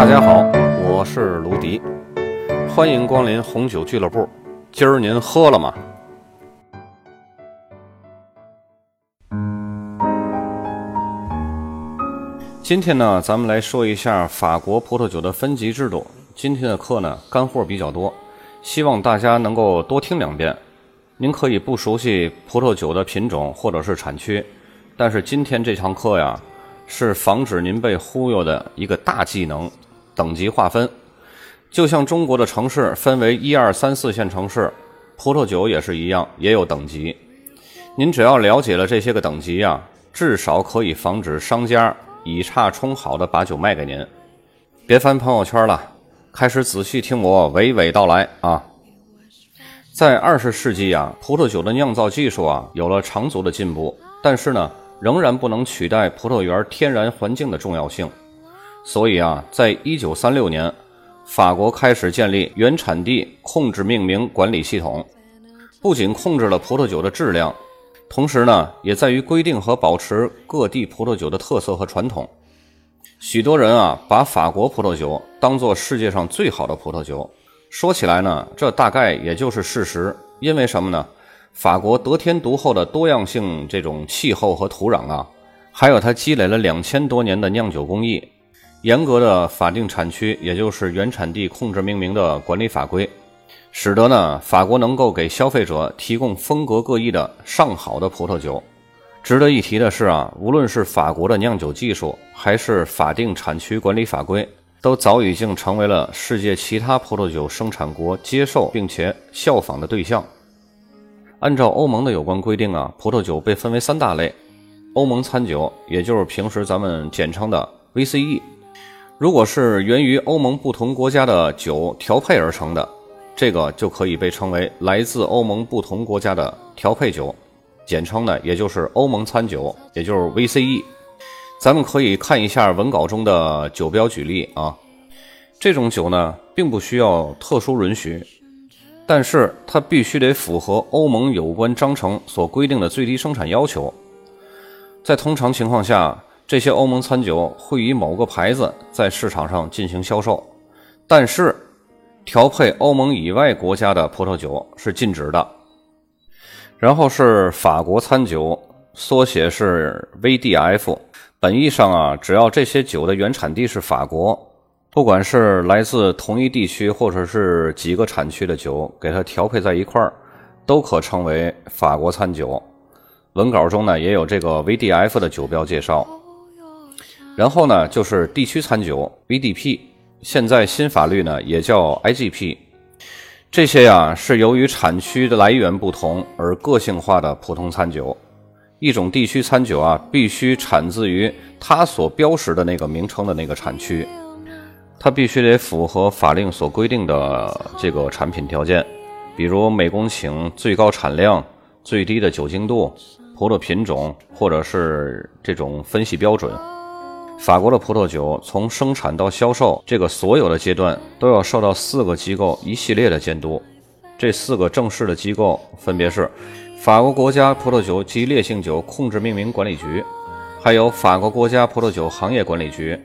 大家好，我是卢迪，欢迎光临红酒俱乐部。今儿您喝了吗？今天呢，咱们来说一下法国葡萄酒的分级制度。今天的课呢，干货比较多，希望大家能够多听两遍。您可以不熟悉葡萄酒的品种或者是产区，但是今天这堂课呀，是防止您被忽悠的一个大技能——等级划分。就像中国的城市分为一二三四线城市，葡萄酒也是一样，也有等级。您只要了解了这些个等级呀，至少可以防止商家。以差充好的把酒卖给您，别翻朋友圈了，开始仔细听我娓娓道来啊！在二十世纪啊，葡萄酒的酿造技术啊有了长足的进步，但是呢，仍然不能取代葡萄园天然环境的重要性。所以啊，在一九三六年，法国开始建立原产地控制命名管理系统，不仅控制了葡萄酒的质量。同时呢，也在于规定和保持各地葡萄酒的特色和传统。许多人啊，把法国葡萄酒当做世界上最好的葡萄酒。说起来呢，这大概也就是事实。因为什么呢？法国得天独厚的多样性，这种气候和土壤啊，还有它积累了两千多年的酿酒工艺，严格的法定产区，也就是原产地控制命名的管理法规。使得呢，法国能够给消费者提供风格各异的上好的葡萄酒。值得一提的是啊，无论是法国的酿酒技术，还是法定产区管理法规，都早已经成为了世界其他葡萄酒生产国接受并且效仿的对象。按照欧盟的有关规定啊，葡萄酒被分为三大类：欧盟餐酒，也就是平时咱们简称的 VCE。如果是源于欧盟不同国家的酒调配而成的。这个就可以被称为来自欧盟不同国家的调配酒，简称呢，也就是欧盟餐酒，也就是 VCE。咱们可以看一下文稿中的酒标举例啊。这种酒呢，并不需要特殊允许，但是它必须得符合欧盟有关章程所规定的最低生产要求。在通常情况下，这些欧盟餐酒会以某个牌子在市场上进行销售，但是。调配欧盟以外国家的葡萄酒是禁止的。然后是法国餐酒，缩写是 VDF。本意上啊，只要这些酒的原产地是法国，不管是来自同一地区或者是几个产区的酒，给它调配在一块儿，都可称为法国餐酒。文稿中呢也有这个 VDF 的酒标介绍。然后呢就是地区餐酒 VDP。现在新法律呢也叫 IGP，这些呀是由于产区的来源不同而个性化的普通餐酒。一种地区餐酒啊必须产自于它所标识的那个名称的那个产区，它必须得符合法令所规定的这个产品条件，比如每公顷最高产量、最低的酒精度、葡萄品种或者是这种分析标准。法国的葡萄酒从生产到销售，这个所有的阶段都要受到四个机构一系列的监督。这四个正式的机构分别是法国国家葡萄酒及烈性酒控制命名管理局，还有法国国家葡萄酒行业管理局、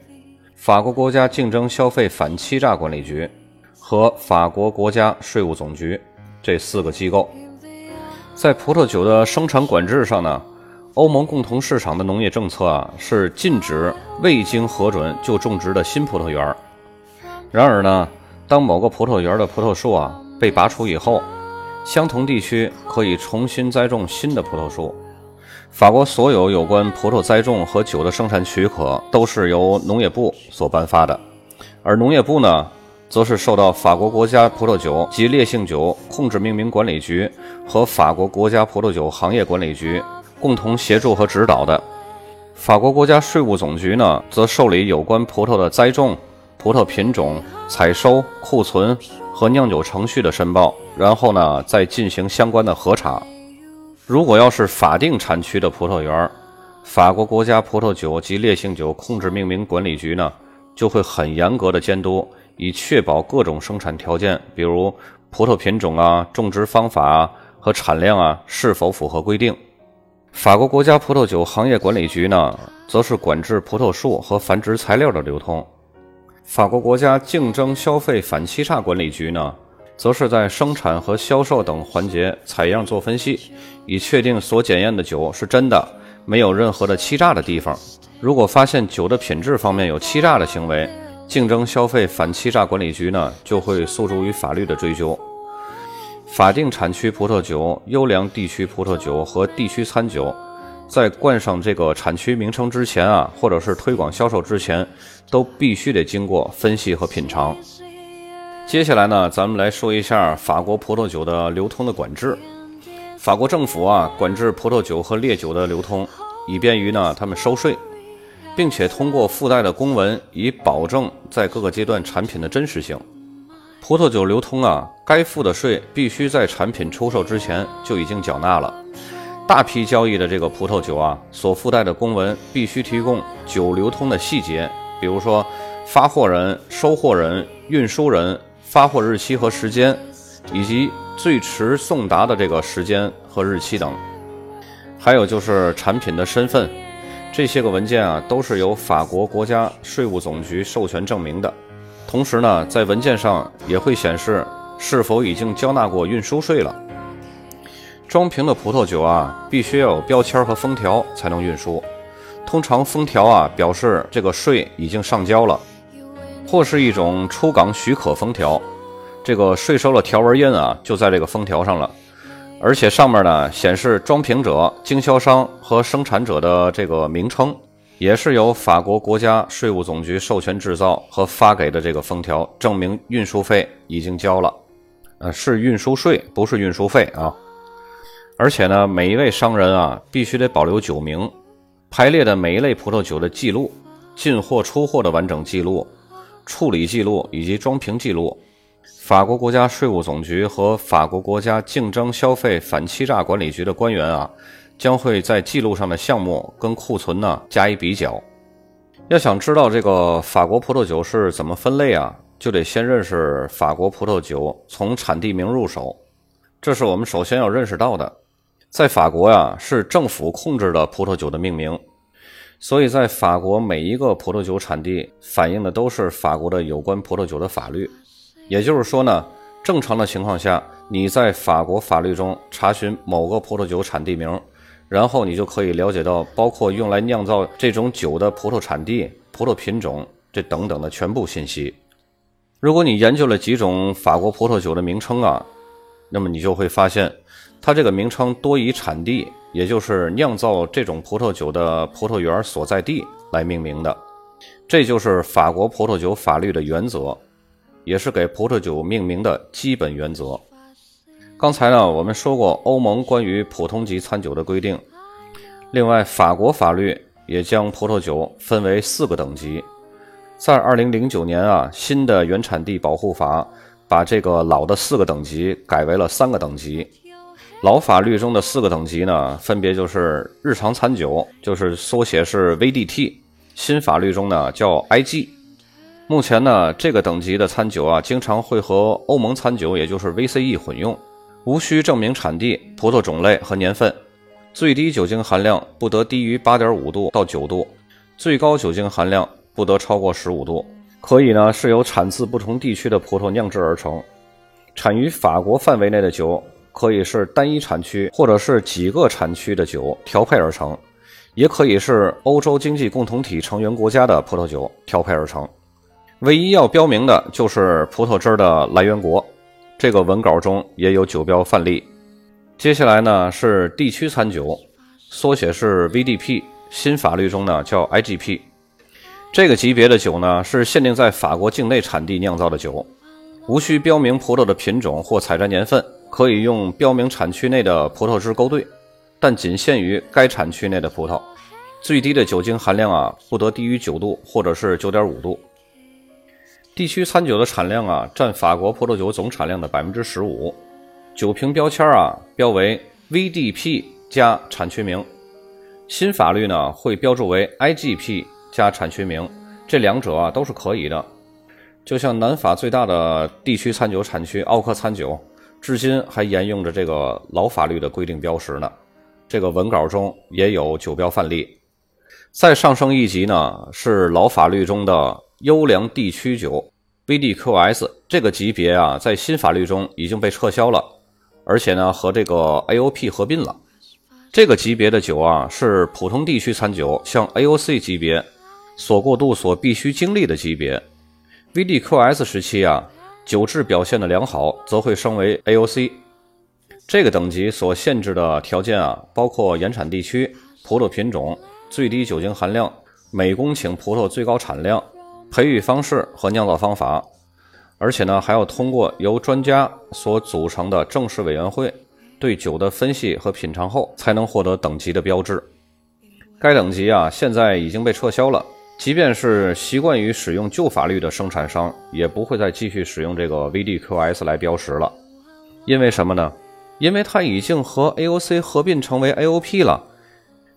法国国家竞争消费反欺诈管理局和法国国家税务总局。这四个机构在葡萄酒的生产管制上呢？欧盟共同市场的农业政策啊，是禁止未经核准就种植的新葡萄园。然而呢，当某个葡萄园的葡萄树啊被拔除以后，相同地区可以重新栽种新的葡萄树。法国所有有关葡萄栽种和酒的生产许可都是由农业部所颁发的，而农业部呢，则是受到法国国家葡萄酒及烈性酒控制命名管理局和法国国家葡萄酒行业管理局。共同协助和指导的法国国家税务总局呢，则受理有关葡萄的栽种、葡萄品种、采收、库存和酿酒程序的申报，然后呢，再进行相关的核查。如果要是法定产区的葡萄园，法国国家葡萄酒及烈性酒控制命名管理局呢，就会很严格的监督，以确保各种生产条件，比如葡萄品种啊、种植方法啊和产量啊，是否符合规定。法国国家葡萄酒行业管理局呢，则是管制葡萄树和繁殖材料的流通。法国国家竞争消费反欺诈管理局呢，则是在生产和销售等环节采样做分析，以确定所检验的酒是真的，没有任何的欺诈的地方。如果发现酒的品质方面有欺诈的行为，竞争消费反欺诈管理局呢就会诉诸于法律的追究。法定产区葡萄酒、优良地区葡萄酒和地区餐酒，在冠上这个产区名称之前啊，或者是推广销售之前，都必须得经过分析和品尝。接下来呢，咱们来说一下法国葡萄酒的流通的管制。法国政府啊，管制葡萄酒和烈酒的流通，以便于呢他们收税。并且通过附带的公文，以保证在各个阶段产品的真实性。葡萄酒流通啊，该付的税必须在产品出售之前就已经缴纳了。大批交易的这个葡萄酒啊，所附带的公文必须提供酒流通的细节，比如说发货人、收货人、运输人、发货日期和时间，以及最迟送达的这个时间和日期等。还有就是产品的身份。这些个文件啊，都是由法国国家税务总局授权证明的。同时呢，在文件上也会显示是否已经交纳过运输税了。装瓶的葡萄酒啊，必须要有标签和封条才能运输。通常封条啊，表示这个税已经上交了，或是一种出港许可封条，这个税收的条纹印啊，就在这个封条上了。而且上面呢显示装瓶者、经销商和生产者的这个名称，也是由法国国家税务总局授权制造和发给的这个封条，证明运输费已经交了，呃，是运输税，不是运输费啊。而且呢，每一位商人啊，必须得保留酒名、排列的每一类葡萄酒的记录、进货出货的完整记录、处理记录以及装瓶记录。法国国家税务总局和法国国家竞争消费反欺诈管理局的官员啊，将会在记录上的项目跟库存呢加以比较。要想知道这个法国葡萄酒是怎么分类啊，就得先认识法国葡萄酒从产地名入手，这是我们首先要认识到的。在法国呀，是政府控制的葡萄酒的命名，所以在法国每一个葡萄酒产地反映的都是法国的有关葡萄酒的法律。也就是说呢，正常的情况下，你在法国法律中查询某个葡萄酒产地名，然后你就可以了解到包括用来酿造这种酒的葡萄产地、葡萄品种这等等的全部信息。如果你研究了几种法国葡萄酒的名称啊，那么你就会发现，它这个名称多以产地，也就是酿造这种葡萄酒的葡萄园所在地来命名的。这就是法国葡萄酒法律的原则。也是给葡萄酒命名的基本原则。刚才呢，我们说过欧盟关于普通级餐酒的规定。另外，法国法律也将葡萄酒分为四个等级。在二零零九年啊，新的原产地保护法把这个老的四个等级改为了三个等级。老法律中的四个等级呢，分别就是日常餐酒，就是缩写是 VDT；新法律中呢叫 IG。目前呢，这个等级的餐酒啊，经常会和欧盟餐酒，也就是 VCE 混用，无需证明产地、葡萄种类和年份，最低酒精含量不得低于8.5度到9度，最高酒精含量不得超过15度。可以呢，是由产自不同地区的葡萄酿制而成。产于法国范围内的酒，可以是单一产区或者是几个产区的酒调配而成，也可以是欧洲经济共同体成员国家的葡萄酒调配而成。唯一要标明的就是葡萄汁的来源国，这个文稿中也有酒标范例。接下来呢是地区餐酒，缩写是 VDP，新法律中呢叫 IGP。这个级别的酒呢是限定在法国境内产地酿造的酒，无需标明葡萄的品种或采摘年份，可以用标明产区内的葡萄汁勾兑，但仅限于该产区内的葡萄。最低的酒精含量啊不得低于九度或者是九点五度。地区餐酒的产量啊，占法国葡萄酒总产量的百分之十五。酒瓶标签啊，标为 VDP 加产区名。新法律呢，会标注为 IGP 加产区名。这两者啊，都是可以的。就像南法最大的地区餐酒产区奥克餐酒，至今还沿用着这个老法律的规定标识呢。这个文稿中也有酒标范例。再上升一级呢，是老法律中的优良地区酒 VDQS 这个级别啊，在新法律中已经被撤销了，而且呢，和这个 AOP 合并了。这个级别的酒啊，是普通地区餐酒向 AOC 级别所过渡所必须经历的级别。VDQS 时期啊，酒质表现的良好，则会升为 AOC。这个等级所限制的条件啊，包括原产地区、葡萄品种、最低酒精含量、每公顷葡萄最高产量、培育方式和酿造方法，而且呢，还要通过由专家所组成的正式委员会对酒的分析和品尝后，才能获得等级的标志。该等级啊，现在已经被撤销了。即便是习惯于使用旧法律的生产商，也不会再继续使用这个 VDQS 来标识了。因为什么呢？因为它已经和 AOC 合并成为 AOP 了，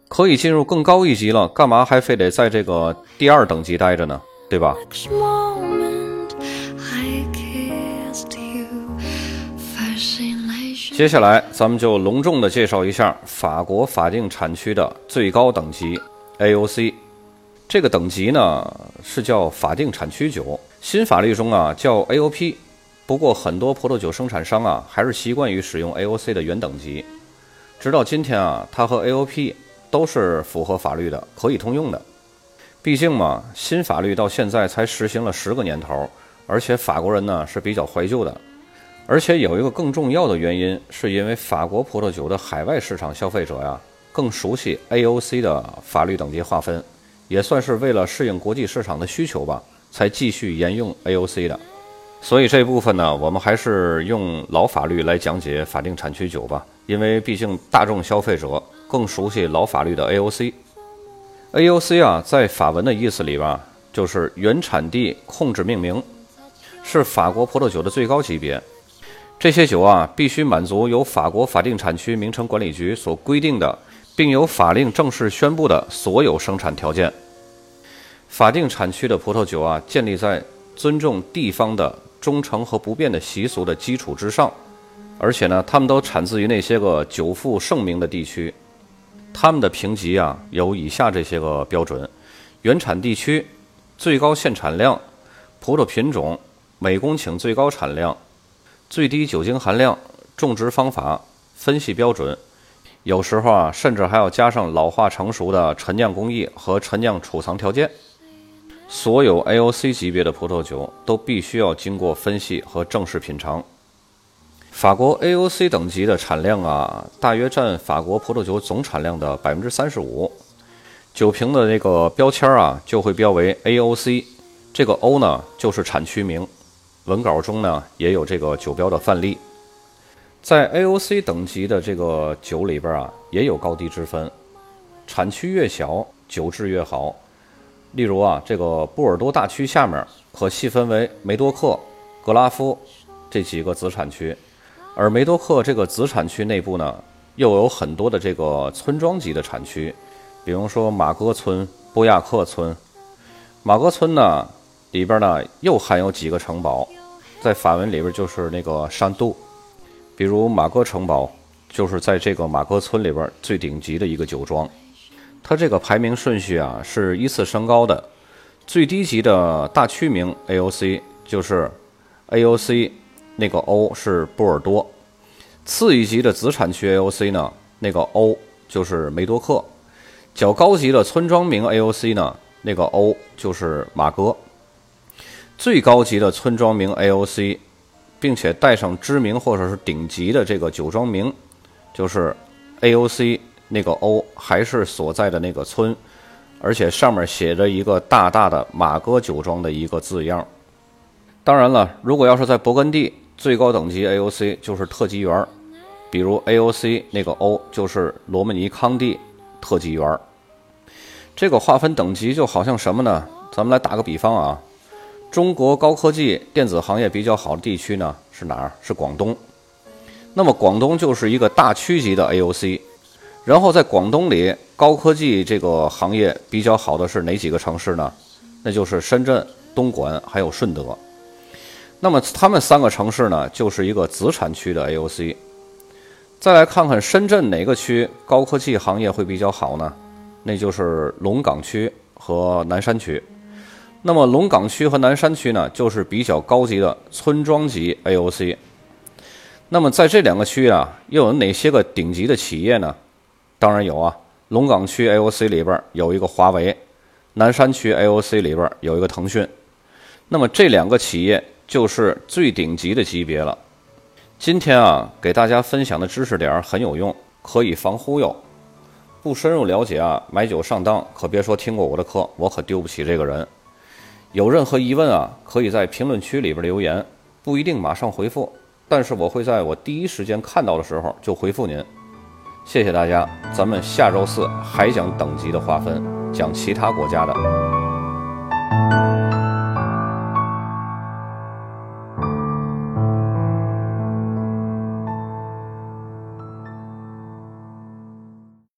可以进入更高一级了，干嘛还非得在这个第二等级待着呢？对吧？接下来，咱们就隆重的介绍一下法国法定产区的最高等级 AOC。这个等级呢是叫法定产区酒，新法律中啊叫 AOP。不过，很多葡萄酒生产商啊，还是习惯于使用 AOC 的原等级。直到今天啊，它和 AOP 都是符合法律的，可以通用的。毕竟嘛，新法律到现在才实行了十个年头，而且法国人呢是比较怀旧的。而且有一个更重要的原因，是因为法国葡萄酒的海外市场消费者呀，更熟悉 AOC 的法律等级划分，也算是为了适应国际市场的需求吧，才继续沿用 AOC 的。所以这部分呢，我们还是用老法律来讲解法定产区酒吧，因为毕竟大众消费者更熟悉老法律的 AOC。AOC 啊，在法文的意思里吧，就是原产地控制命名，是法国葡萄酒的最高级别。这些酒啊，必须满足由法国法定产区名称管理局所规定的，并由法令正式宣布的所有生产条件。法定产区的葡萄酒啊，建立在尊重地方的。忠诚和不变的习俗的基础之上，而且呢，他们都产自于那些个久负盛名的地区。他们的评级啊，有以下这些个标准：原产地区、最高限产量、葡萄品种、每公顷最高产量、最低酒精含量、种植方法、分析标准。有时候啊，甚至还要加上老化成熟的陈酿工艺和陈酿储藏条件。所有 AOC 级别的葡萄酒都必须要经过分析和正式品尝。法国 AOC 等级的产量啊，大约占法国葡萄酒总产量的百分之三十五。酒瓶的那个标签啊，就会标为 AOC，这个 O 呢就是产区名。文稿中呢也有这个酒标的范例。在 AOC 等级的这个酒里边啊，也有高低之分，产区越小，酒质越好。例如啊，这个波尔多大区下面可细分为梅多克、格拉夫这几个子产区，而梅多克这个子产区内部呢，又有很多的这个村庄级的产区，比如说马戈村、波亚克村。马戈村呢里边呢又含有几个城堡，在法文里边就是那个山度，比如马戈城堡就是在这个马戈村里边最顶级的一个酒庄。它这个排名顺序啊是依次升高的，最低级的大区名 AOC 就是 AOC，那个 O 是波尔多；次一级的子产区 AOC 呢，那个 O 就是梅多克；较高级的村庄名 AOC 呢，那个 O 就是马哥；最高级的村庄名 AOC，并且带上知名或者是顶级的这个酒庄名，就是 AOC。那个 O 还是所在的那个村，而且上面写着一个大大的马哥酒庄的一个字样。当然了，如果要是在勃艮第，最高等级 AOC 就是特级园，比如 AOC 那个 O 就是罗曼尼康帝特级园。这个划分等级就好像什么呢？咱们来打个比方啊，中国高科技电子行业比较好的地区呢是哪儿？是广东。那么广东就是一个大区级的 AOC。然后在广东里，高科技这个行业比较好的是哪几个城市呢？那就是深圳、东莞还有顺德。那么他们三个城市呢，就是一个子产区的 AOC。再来看看深圳哪个区高科技行业会比较好呢？那就是龙岗区和南山区。那么龙岗区和南山区呢，就是比较高级的村庄级 AOC。那么在这两个区啊，又有哪些个顶级的企业呢？当然有啊，龙岗区 AOC 里边有一个华为，南山区 AOC 里边有一个腾讯。那么这两个企业就是最顶级的级别了。今天啊，给大家分享的知识点很有用，可以防忽悠。不深入了解啊，买酒上当，可别说听过我的课，我可丢不起这个人。有任何疑问啊，可以在评论区里边留言，不一定马上回复，但是我会在我第一时间看到的时候就回复您。谢谢大家，咱们下周四还讲等级的划分，讲其他国家的。